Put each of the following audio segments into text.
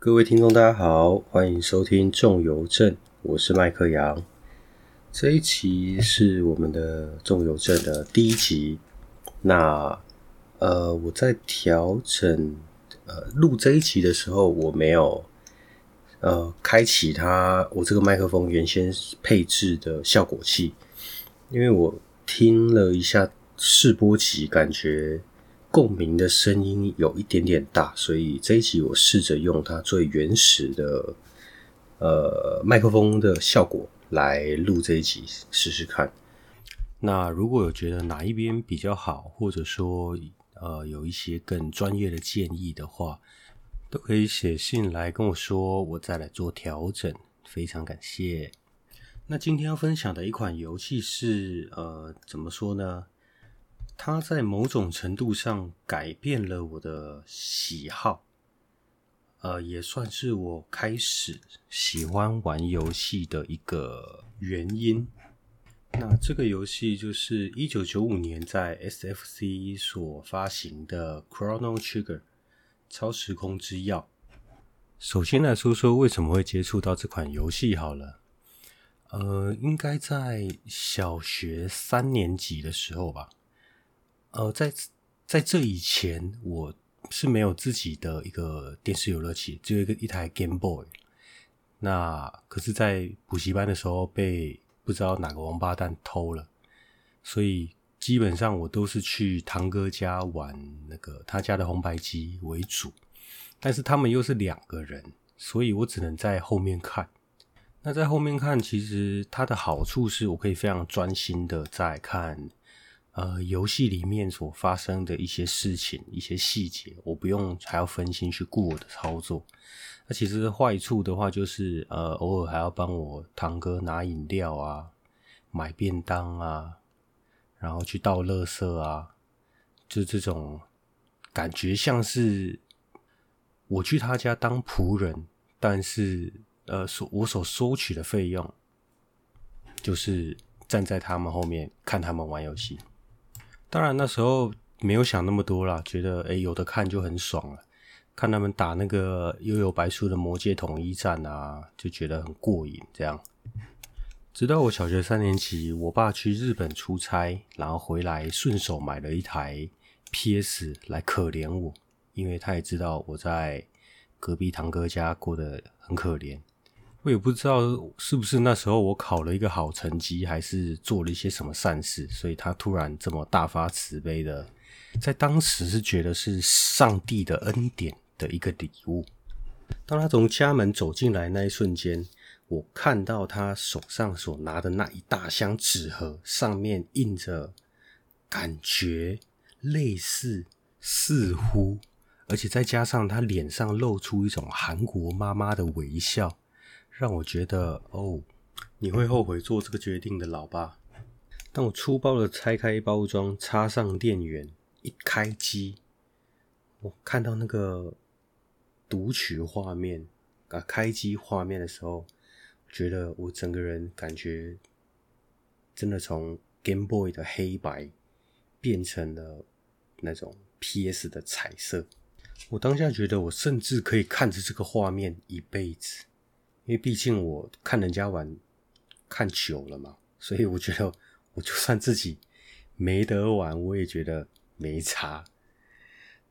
各位听众，大家好，欢迎收听众游证，我是麦克杨。这一期是我们的众游证的第一集。那呃，我在调整呃录这一集的时候，我没有呃开启它我这个麦克风原先配置的效果器，因为我听了一下试播集，感觉。共鸣的声音有一点点大，所以这一集我试着用它最原始的呃麦克风的效果来录这一集试试看。那如果有觉得哪一边比较好，或者说呃有一些更专业的建议的话，都可以写信来跟我说，我再来做调整。非常感谢。那今天要分享的一款游戏是呃怎么说呢？它在某种程度上改变了我的喜好，呃，也算是我开始喜欢玩游戏的一个原因。那这个游戏就是一九九五年在 SFC 所发行的《Chrono Trigger》超时空之钥。首先来说说为什么会接触到这款游戏好了，呃，应该在小学三年级的时候吧。呃，在在这以前，我是没有自己的一个电视游乐器，只有一个一台 Game Boy。那可是，在补习班的时候被不知道哪个王八蛋偷了，所以基本上我都是去堂哥家玩那个他家的红白机为主。但是他们又是两个人，所以我只能在后面看。那在后面看，其实它的好处是我可以非常专心的在看。呃，游戏里面所发生的一些事情、一些细节，我不用还要分心去顾我的操作。那其实坏处的话，就是呃，偶尔还要帮我堂哥拿饮料啊、买便当啊，然后去倒垃圾啊，就这种感觉像是我去他家当仆人，但是呃，所我所收取的费用就是站在他们后面看他们玩游戏。当然那时候没有想那么多啦，觉得诶有的看就很爽了，看他们打那个幽游白书的魔界统一战啊，就觉得很过瘾。这样，直到我小学三年级，我爸去日本出差，然后回来顺手买了一台 PS 来可怜我，因为他也知道我在隔壁堂哥家过得很可怜。我也不知道是不是那时候我考了一个好成绩，还是做了一些什么善事，所以他突然这么大发慈悲的，在当时是觉得是上帝的恩典的一个礼物。当他从家门走进来那一瞬间，我看到他手上所拿的那一大箱纸盒，上面印着感觉类似、似乎，而且再加上他脸上露出一种韩国妈妈的微笑。让我觉得哦，你会后悔做这个决定的，老爸。当我粗暴的拆开包装，插上电源，一开机，我看到那个读取画面啊，开机画面的时候，觉得我整个人感觉真的从 Game Boy 的黑白变成了那种 PS 的彩色。我当下觉得，我甚至可以看着这个画面一辈子。因为毕竟我看人家玩看久了嘛，所以我觉得我就算自己没得玩，我也觉得没差。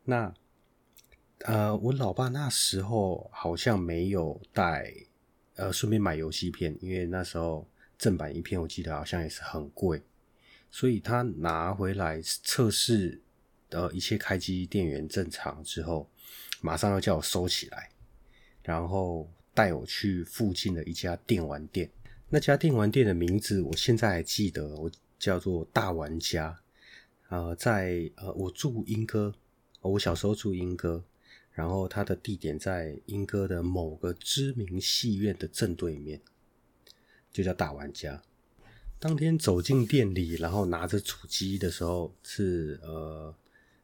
那呃，我老爸那时候好像没有带，呃，顺便买游戏片，因为那时候正版一片我记得好像也是很贵，所以他拿回来测试，呃，一切开机电源正常之后，马上要叫我收起来，然后。带我去附近的一家电玩店，那家电玩店的名字我现在还记得，我叫做大玩家。呃，在呃，我住莺歌，我小时候住莺歌，然后它的地点在莺歌的某个知名戏院的正对面，就叫大玩家。当天走进店里，然后拿着主机的时候，是呃，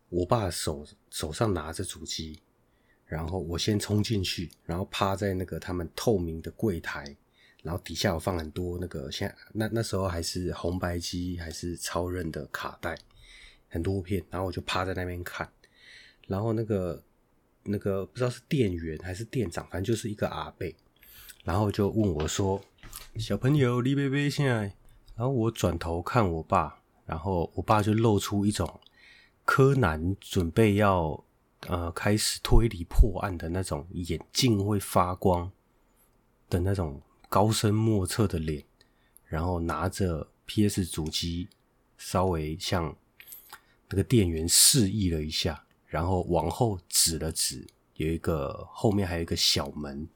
我爸手手上拿着主机。然后我先冲进去，然后趴在那个他们透明的柜台，然后底下有放很多那个，现在那那时候还是红白机还是超任的卡带，很多片，然后我就趴在那边看，然后那个那个不知道是店员还是店长，反正就是一个阿伯，然后就问我说：“小朋友，李贝贝现在？”然后我转头看我爸，然后我爸就露出一种柯南准备要呃开始推理破案的那种眼镜会发光的那种高深莫测的脸，然后拿着 PS 主机，稍微向那个店员示意了一下。然后往后指了指，有一个后面还有一个小门。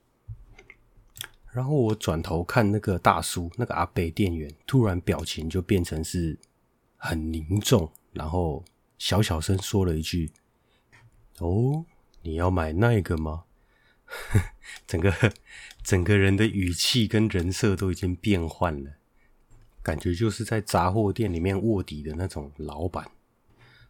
然后我转头看那个大叔，那个阿北店员，突然表情就变成是很凝重，然后小小声说了一句：“哦，你要买那个吗？” 整个整个人的语气跟人设都已经变换了，感觉就是在杂货店里面卧底的那种老板。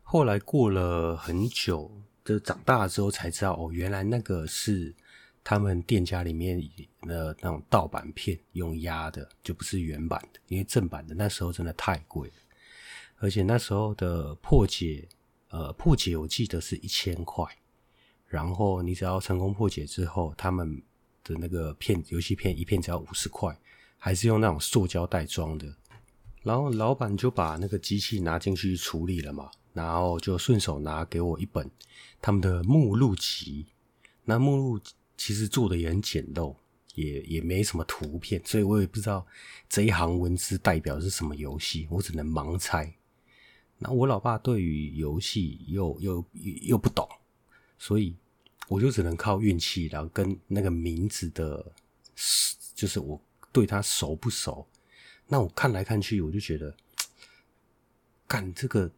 后来过了很久，就长大之后才知道，哦，原来那个是他们店家里面的那种盗版片，用压的，就不是原版的。因为正版的那时候真的太贵了，而且那时候的破解，呃，破解我记得是一千块，然后你只要成功破解之后，他们的那个片游戏片一片只要五十块，还是用那种塑胶袋装的。然后老板就把那个机器拿进去处理了嘛。然后就顺手拿给我一本他们的目录集，那目录其实做的也很简陋，也也没什么图片，所以我也不知道这一行文字代表是什么游戏，我只能盲猜。那我老爸对于游戏又又又不懂，所以我就只能靠运气，然后跟那个名字的，就是我对他熟不熟。那我看来看去，我就觉得，干这个。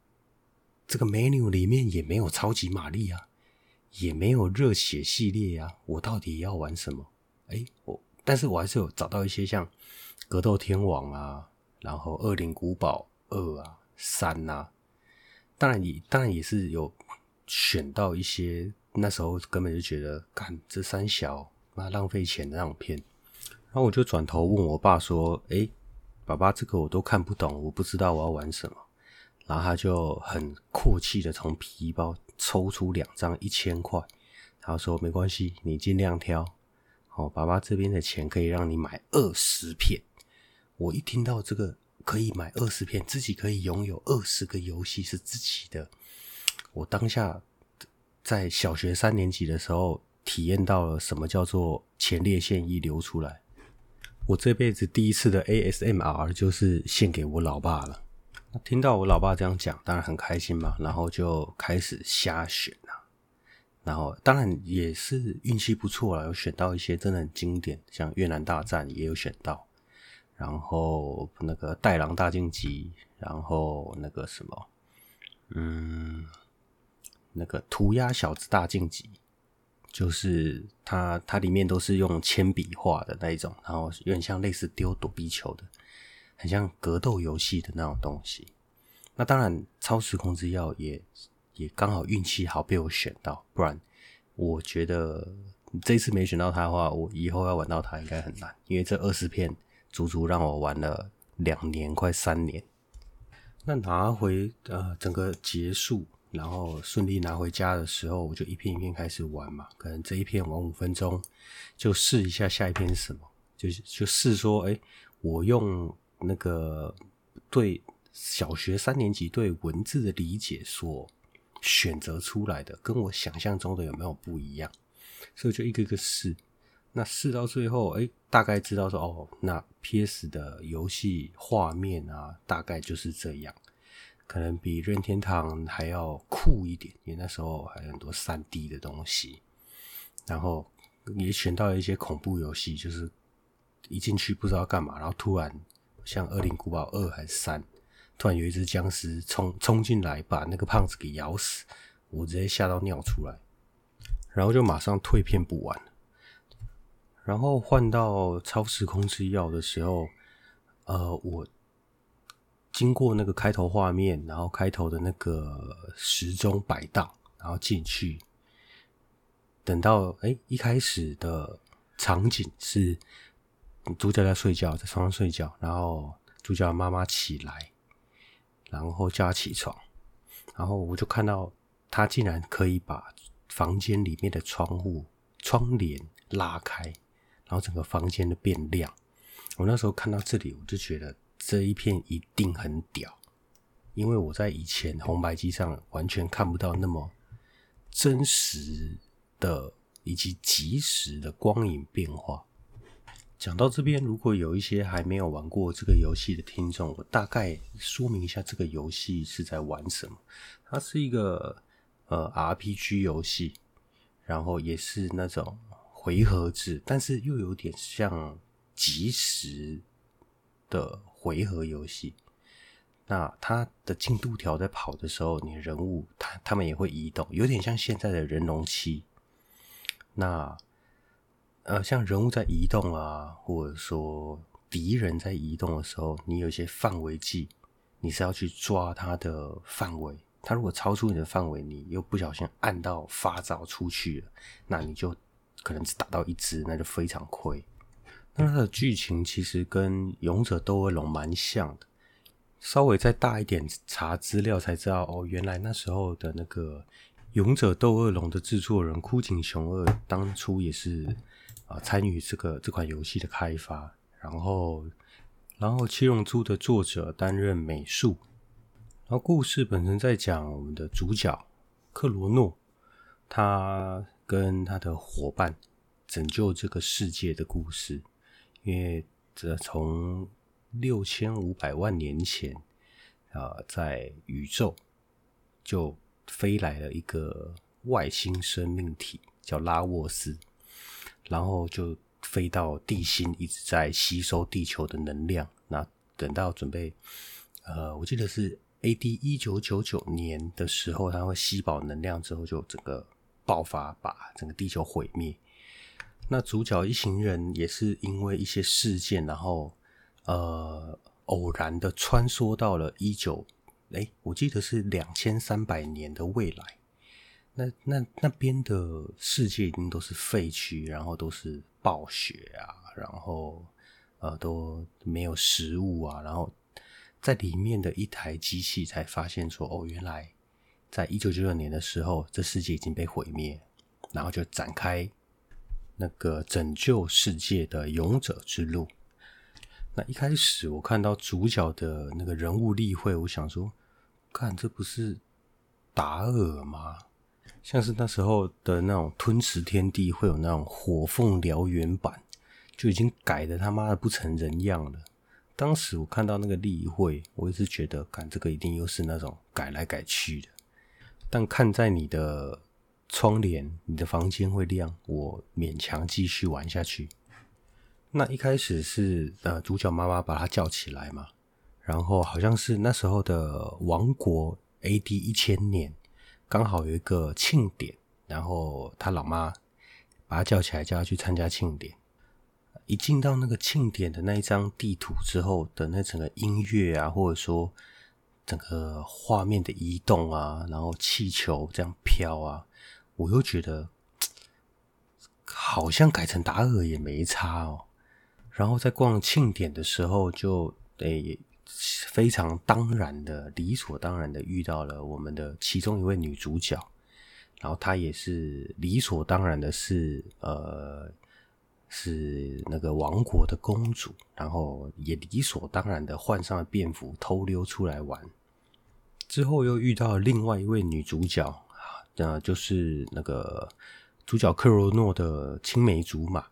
这个 menu 里面也没有超级玛丽啊，也没有热血系列啊，我到底要玩什么？哎，我但是我还是有找到一些像格斗天王啊，然后恶灵古堡二啊、三啊，当然也当然也是有选到一些那时候根本就觉得干这三小那浪费钱的那种片，然后我就转头问我爸说：“哎，爸爸，这个我都看不懂，我不知道我要玩什么。”然后他就很阔气的从皮包抽出两张一千块，他说：“没关系，你尽量挑。哦，爸爸这边的钱可以让你买二十片。”我一听到这个可以买二十片，自己可以拥有二十个游戏是自己的，我当下在小学三年级的时候体验到了什么叫做前列腺液流出来。我这辈子第一次的 ASMR 就是献给我老爸了。听到我老爸这样讲，当然很开心嘛，然后就开始瞎选啊，然后当然也是运气不错啦，有选到一些真的很经典，像越南大战也有选到，然后那个带狼大晋级，然后那个什么，嗯，那个涂鸦小子大晋级，就是它它里面都是用铅笔画的那一种，然后有点像类似丢躲避球的。很像格斗游戏的那种东西，那当然超时空之钥也也刚好运气好被我选到，不然我觉得这次没选到它的话，我以后要玩到它应该很难，因为这二十片足足让我玩了两年快三年。那拿回呃整个结束，然后顺利拿回家的时候，我就一片一片开始玩嘛，可能这一片玩五分钟，就试一下下一片是什么，就就试说，哎，我用。那个对小学三年级对文字的理解所选择出来的，跟我想象中的有没有不一样？所以就一个个试，那试到最后，哎，大概知道说，哦，那 PS 的游戏画面啊，大概就是这样，可能比任天堂还要酷一点，因为那时候还有很多三 D 的东西，然后也选到了一些恐怖游戏，就是一进去不知道干嘛，然后突然。像《恶灵古堡二》还是三，突然有一只僵尸冲冲进来，把那个胖子给咬死，我直接吓到尿出来，然后就马上退片不玩。然后换到超时空之钥的时候，呃，我经过那个开头画面，然后开头的那个时钟摆荡，然后进去，等到哎一开始的场景是。主角在睡觉，在床上睡觉，然后主角妈妈起来，然后叫他起床，然后我就看到他竟然可以把房间里面的窗户窗帘拉开，然后整个房间都变亮。我那时候看到这里，我就觉得这一片一定很屌，因为我在以前红白机上完全看不到那么真实的以及及时的光影变化。讲到这边，如果有一些还没有玩过这个游戏的听众，我大概说明一下这个游戏是在玩什么。它是一个呃 RPG 游戏，然后也是那种回合制，但是又有点像即时的回合游戏。那它的进度条在跑的时候，你人物他他们也会移动，有点像现在的人龙七。那呃，像人物在移动啊，或者说敌人在移动的时候，你有一些范围技，你是要去抓它的范围。它如果超出你的范围，你又不小心按到发招出去了，那你就可能只打到一只，那就非常亏。那它的剧情其实跟《勇者斗恶龙》蛮像的，稍微再大一点查资料才知道，哦，原来那时候的那个《勇者斗恶龙》的制作人枯井雄二当初也是。啊，参与这个这款游戏的开发，然后，然后《七龙珠》的作者担任美术，然后故事本身在讲我们的主角克罗诺，他跟他的伙伴拯救这个世界的故事。因为这从六千五百万年前啊，在宇宙就飞来了一个外星生命体，叫拉沃斯。然后就飞到地心，一直在吸收地球的能量。那等到准备，呃，我记得是 AD 一九九九年的时候，它会吸饱能量之后，就整个爆发，把整个地球毁灭。那主角一行人也是因为一些事件，然后呃偶然的穿梭到了一九，哎，我记得是两千三百年的未来。那那那边的世界已经都是废墟，然后都是暴雪啊，然后呃都没有食物啊，然后在里面的一台机器才发现说，哦，原来在一九九九年的时候，这世界已经被毁灭，然后就展开那个拯救世界的勇者之路。那一开始我看到主角的那个人物立绘，我想说，看这不是达尔吗？像是那时候的那种吞食天地会有那种火凤燎原版，就已经改的他妈的不成人样了。当时我看到那个例会，我一直觉得，看这个一定又是那种改来改去的。但看在你的窗帘、你的房间会亮，我勉强继续玩下去。那一开始是呃主角妈妈把他叫起来嘛，然后好像是那时候的王国 AD 一千年。刚好有一个庆典，然后他老妈把他叫起来，叫他去参加庆典。一进到那个庆典的那一张地图之后的那整个音乐啊，或者说整个画面的移动啊，然后气球这样飘啊，我又觉得好像改成达尔也没差哦。然后在逛庆典的时候就，就诶。非常当然的，理所当然的遇到了我们的其中一位女主角，然后她也是理所当然的是，呃，是那个王国的公主，然后也理所当然的换上了便服，偷溜出来玩。之后又遇到另外一位女主角，呃，就是那个主角克罗诺的青梅竹马。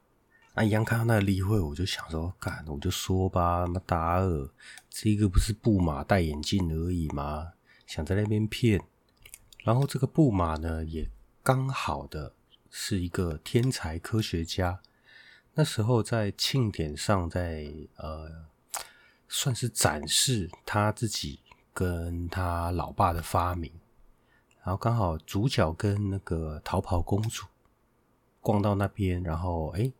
那一样看到那例会，我就想说，干，我就说吧，那达尔这个不是布玛戴眼镜而已吗？想在那边骗。然后这个布玛呢，也刚好的是一个天才科学家。那时候在庆典上，在呃，算是展示他自己跟他老爸的发明。然后刚好主角跟那个逃跑公主逛到那边，然后哎。诶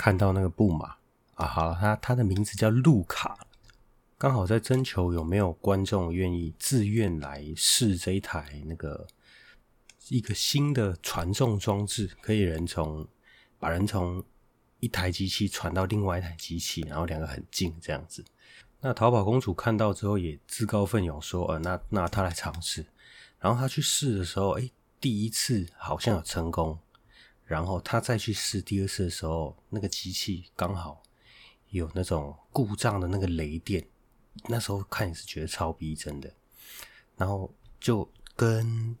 看到那个布马啊，好了，他他的名字叫路卡，刚好在征求有没有观众愿意自愿来试这一台那个一个新的传送装置，可以人从把人从一台机器传到另外一台机器，然后两个很近这样子。那逃跑公主看到之后也自告奋勇说：“呃，那那她来尝试。”然后她去试的时候，哎，第一次好像有成功，然后她再去试第二次的时候，那个机器刚好有那种故障的那个雷电，那时候看也是觉得超逼真的，然后就跟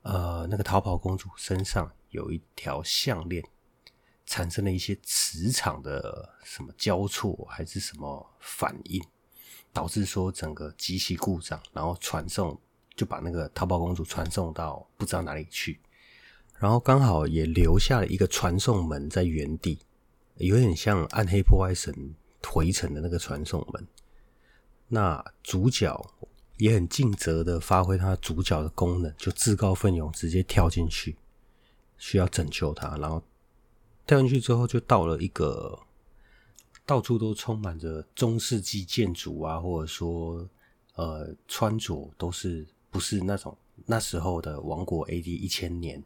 呃那个逃跑公主身上有一条项链。产生了一些磁场的什么交错还是什么反应，导致说整个机器故障，然后传送就把那个淘宝公主传送到不知道哪里去，然后刚好也留下了一个传送门在原地，有点像暗黑破坏神回城的那个传送门。那主角也很尽责的发挥他主角的功能，就自告奋勇直接跳进去，需要拯救他，然后。跳进去之后，就到了一个到处都充满着中世纪建筑啊，或者说呃穿着都是不是那种那时候的王国 AD 一千年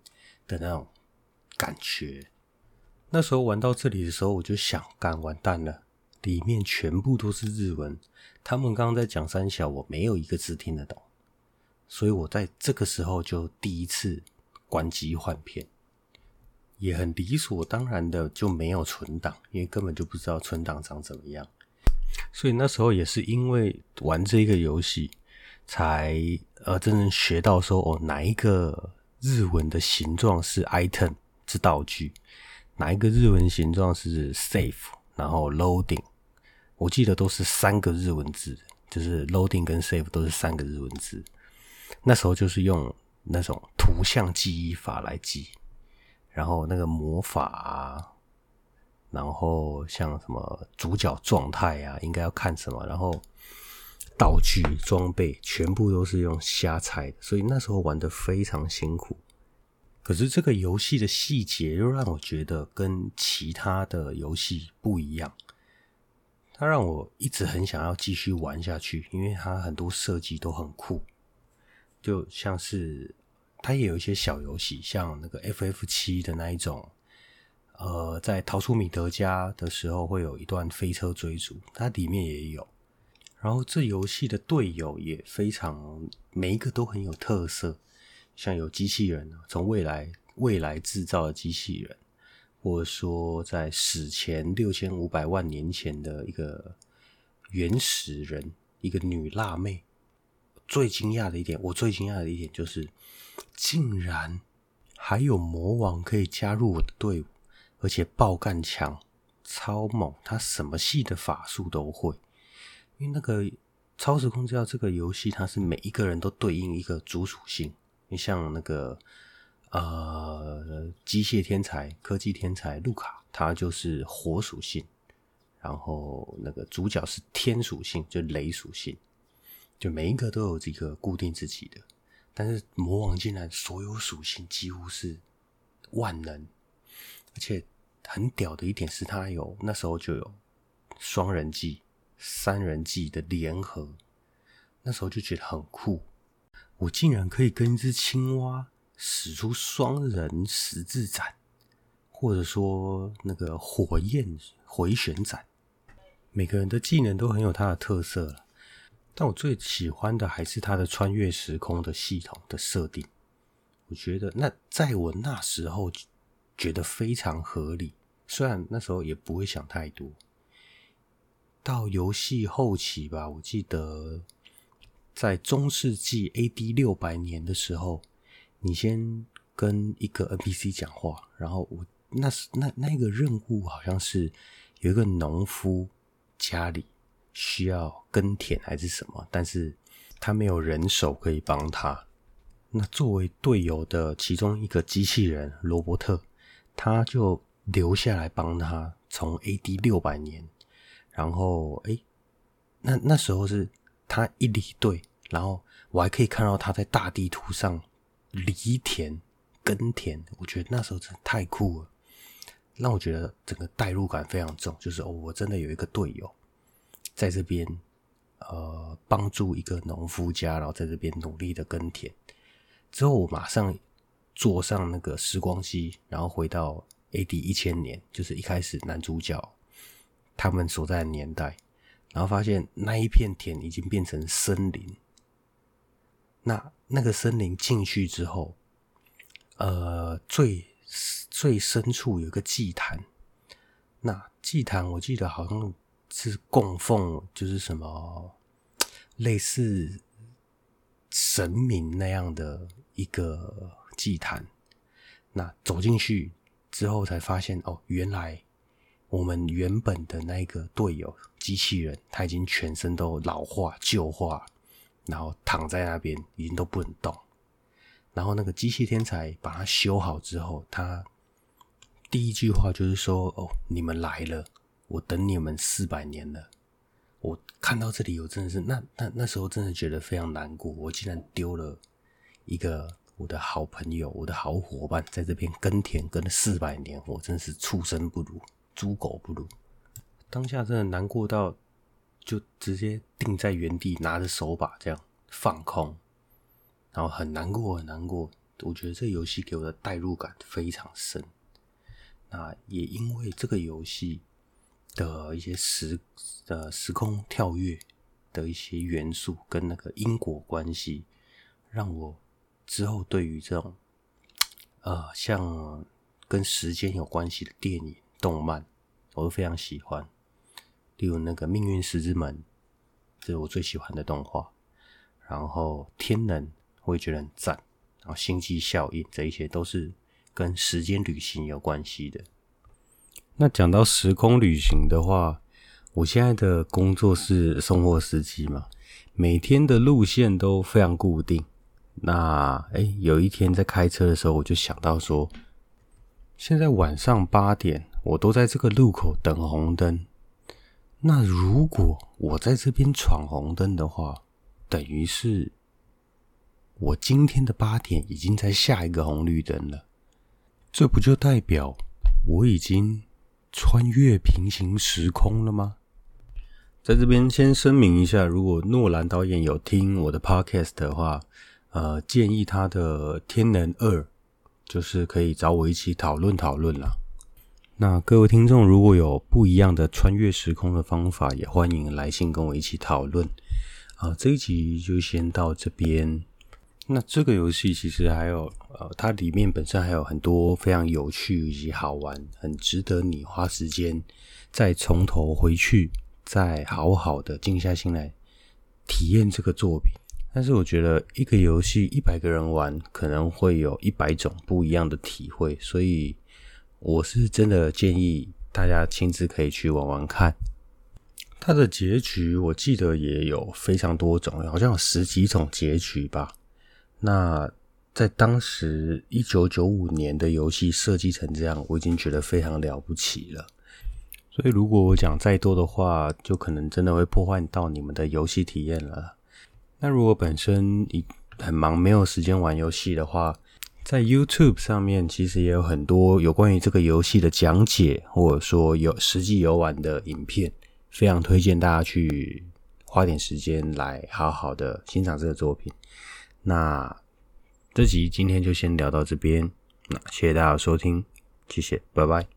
的那种感觉。那时候玩到这里的时候，我就想，干完蛋了，里面全部都是日文，他们刚刚在讲三小，我没有一个字听得懂，所以我在这个时候就第一次关机换片。也很理所当然的就没有存档，因为根本就不知道存档长怎么样。所以那时候也是因为玩这个游戏，才呃真正学到说哦，哪一个日文的形状是 item 是道具，哪一个日文形状是 save，然后 loading，我记得都是三个日文字，就是 loading 跟 save 都是三个日文字。那时候就是用那种图像记忆法来记。然后那个魔法啊，然后像什么主角状态啊，应该要看什么，然后道具装备全部都是用瞎猜的，所以那时候玩的非常辛苦。可是这个游戏的细节又让我觉得跟其他的游戏不一样，它让我一直很想要继续玩下去，因为它很多设计都很酷，就像是。它也有一些小游戏，像那个 FF 七的那一种，呃，在逃出米德加的时候会有一段飞车追逐，它里面也有。然后这游戏的队友也非常，每一个都很有特色，像有机器人，从未来未来制造的机器人，或者说在史前六千五百万年前的一个原始人，一个女辣妹。最惊讶的一点，我最惊讶的一点就是。竟然还有魔王可以加入我的队伍，而且爆干强，超猛！他什么系的法术都会。因为那个超时空之钥这个游戏，它是每一个人都对应一个主属性。你像那个呃机械天才、科技天才路卡，他就是火属性；然后那个主角是天属性，就雷属性。就每一个都有这个固定自己的。但是魔王竟然所有属性几乎是万能，而且很屌的一点是，他有那时候就有双人技、三人技的联合，那时候就觉得很酷。我竟然可以跟一只青蛙使出双人十字斩，或者说那个火焰回旋斩，每个人的技能都很有它的特色了。但我最喜欢的还是它的穿越时空的系统的设定，我觉得那在我那时候觉得非常合理，虽然那时候也不会想太多。到游戏后期吧，我记得在中世纪 AD 六百年的时候，你先跟一个 NPC 讲话，然后我那是那那个任务好像是有一个农夫家里。需要耕田还是什么？但是他没有人手可以帮他。那作为队友的其中一个机器人罗伯特，他就留下来帮他。从 AD 六百年，然后诶，那那时候是他一离队，然后我还可以看到他在大地图上犁田耕田。我觉得那时候真的太酷了，让我觉得整个代入感非常重。就是哦，我真的有一个队友。在这边，呃，帮助一个农夫家，然后在这边努力的耕田。之后，我马上坐上那个时光机，然后回到 AD 一千年，就是一开始男主角他们所在的年代，然后发现那一片田已经变成森林。那那个森林进去之后，呃最最深处有个祭坛，那祭坛我记得好像是供奉，就是什么类似神明那样的一个祭坛。那走进去之后才发现，哦，原来我们原本的那个队友机器人，他已经全身都老化旧化，然后躺在那边，已经都不能动。然后那个机器天才把它修好之后，他第一句话就是说：“哦，你们来了，我等你们四百年了。”我看到这里，我真的是那那那时候真的觉得非常难过，我竟然丢了一个。我的好朋友，我的好伙伴，在这边耕田耕了四百年，我真是畜生不如，猪狗不如。当下真的难过到，就直接定在原地，拿着手把这样放空，然后很难过，很难过。我觉得这游戏给我的代入感非常深。那也因为这个游戏的一些时呃时空跳跃的一些元素跟那个因果关系，让我。之后，对于这种，呃，像跟时间有关系的电影、动漫，我都非常喜欢。例如那个《命运石之门》，这是我最喜欢的动画。然后《天能》，我也觉得很赞。然后《星际效应》，这一些都是跟时间旅行有关系的。那讲到时空旅行的话，我现在的工作是送货司机嘛，每天的路线都非常固定。那哎，有一天在开车的时候，我就想到说，现在晚上八点，我都在这个路口等红灯。那如果我在这边闯红灯的话，等于是我今天的八点已经在下一个红绿灯了。这不就代表我已经穿越平行时空了吗？在这边先声明一下，如果诺兰导演有听我的 podcast 的话。呃，建议他的《天能二》就是可以找我一起讨论讨论啦。那各位听众如果有不一样的穿越时空的方法，也欢迎来信跟我一起讨论。啊、呃，这一集就先到这边。那这个游戏其实还有呃，它里面本身还有很多非常有趣以及好玩，很值得你花时间再从头回去，再好好的静下心来体验这个作品。但是我觉得一个游戏一百个人玩，可能会有一百种不一样的体会，所以我是真的建议大家亲自可以去玩玩看。它的结局我记得也有非常多种，好像有十几种结局吧。那在当时一九九五年的游戏设计成这样，我已经觉得非常了不起了。所以如果我讲再多的话，就可能真的会破坏到你们的游戏体验了。那如果本身你很忙，没有时间玩游戏的话，在 YouTube 上面其实也有很多有关于这个游戏的讲解，或者说有实际游玩的影片，非常推荐大家去花点时间来好好的欣赏这个作品。那这集今天就先聊到这边，那谢谢大家收听，谢谢，拜拜。